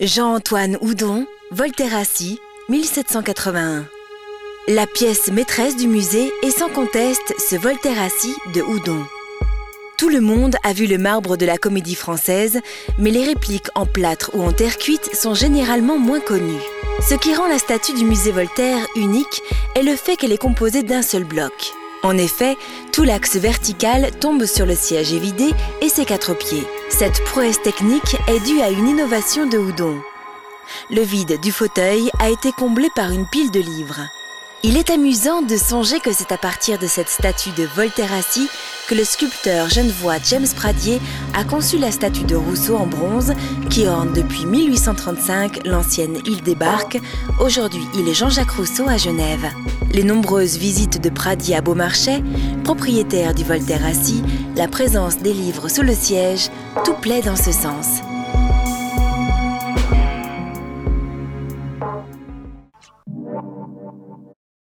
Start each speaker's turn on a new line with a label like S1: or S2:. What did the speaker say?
S1: Jean-Antoine Houdon, Volterra-Assis, 1781. La pièce maîtresse du musée est sans conteste ce Volterra-Assis de Houdon. Tout le monde a vu le marbre de la comédie française, mais les répliques en plâtre ou en terre cuite sont généralement moins connues. Ce qui rend la statue du musée Voltaire unique est le fait qu'elle est composée d'un seul bloc. En effet, tout l'axe vertical tombe sur le siège évidé et ses quatre pieds. Cette prouesse technique est due à une innovation de Houdon. Le vide du fauteuil a été comblé par une pile de livres. Il est amusant de songer que c'est à partir de cette statue de Voltaire assis que le sculpteur genevois James Pradier a conçu la statue de Rousseau en bronze qui orne depuis 1835 l'ancienne île des Barques, aujourd'hui il est Jean-Jacques Rousseau à Genève. Les nombreuses visites de Pradier à Beaumarchais, propriétaire du Voltaire assis, la présence des livres sous le siège, tout plaît dans ce sens.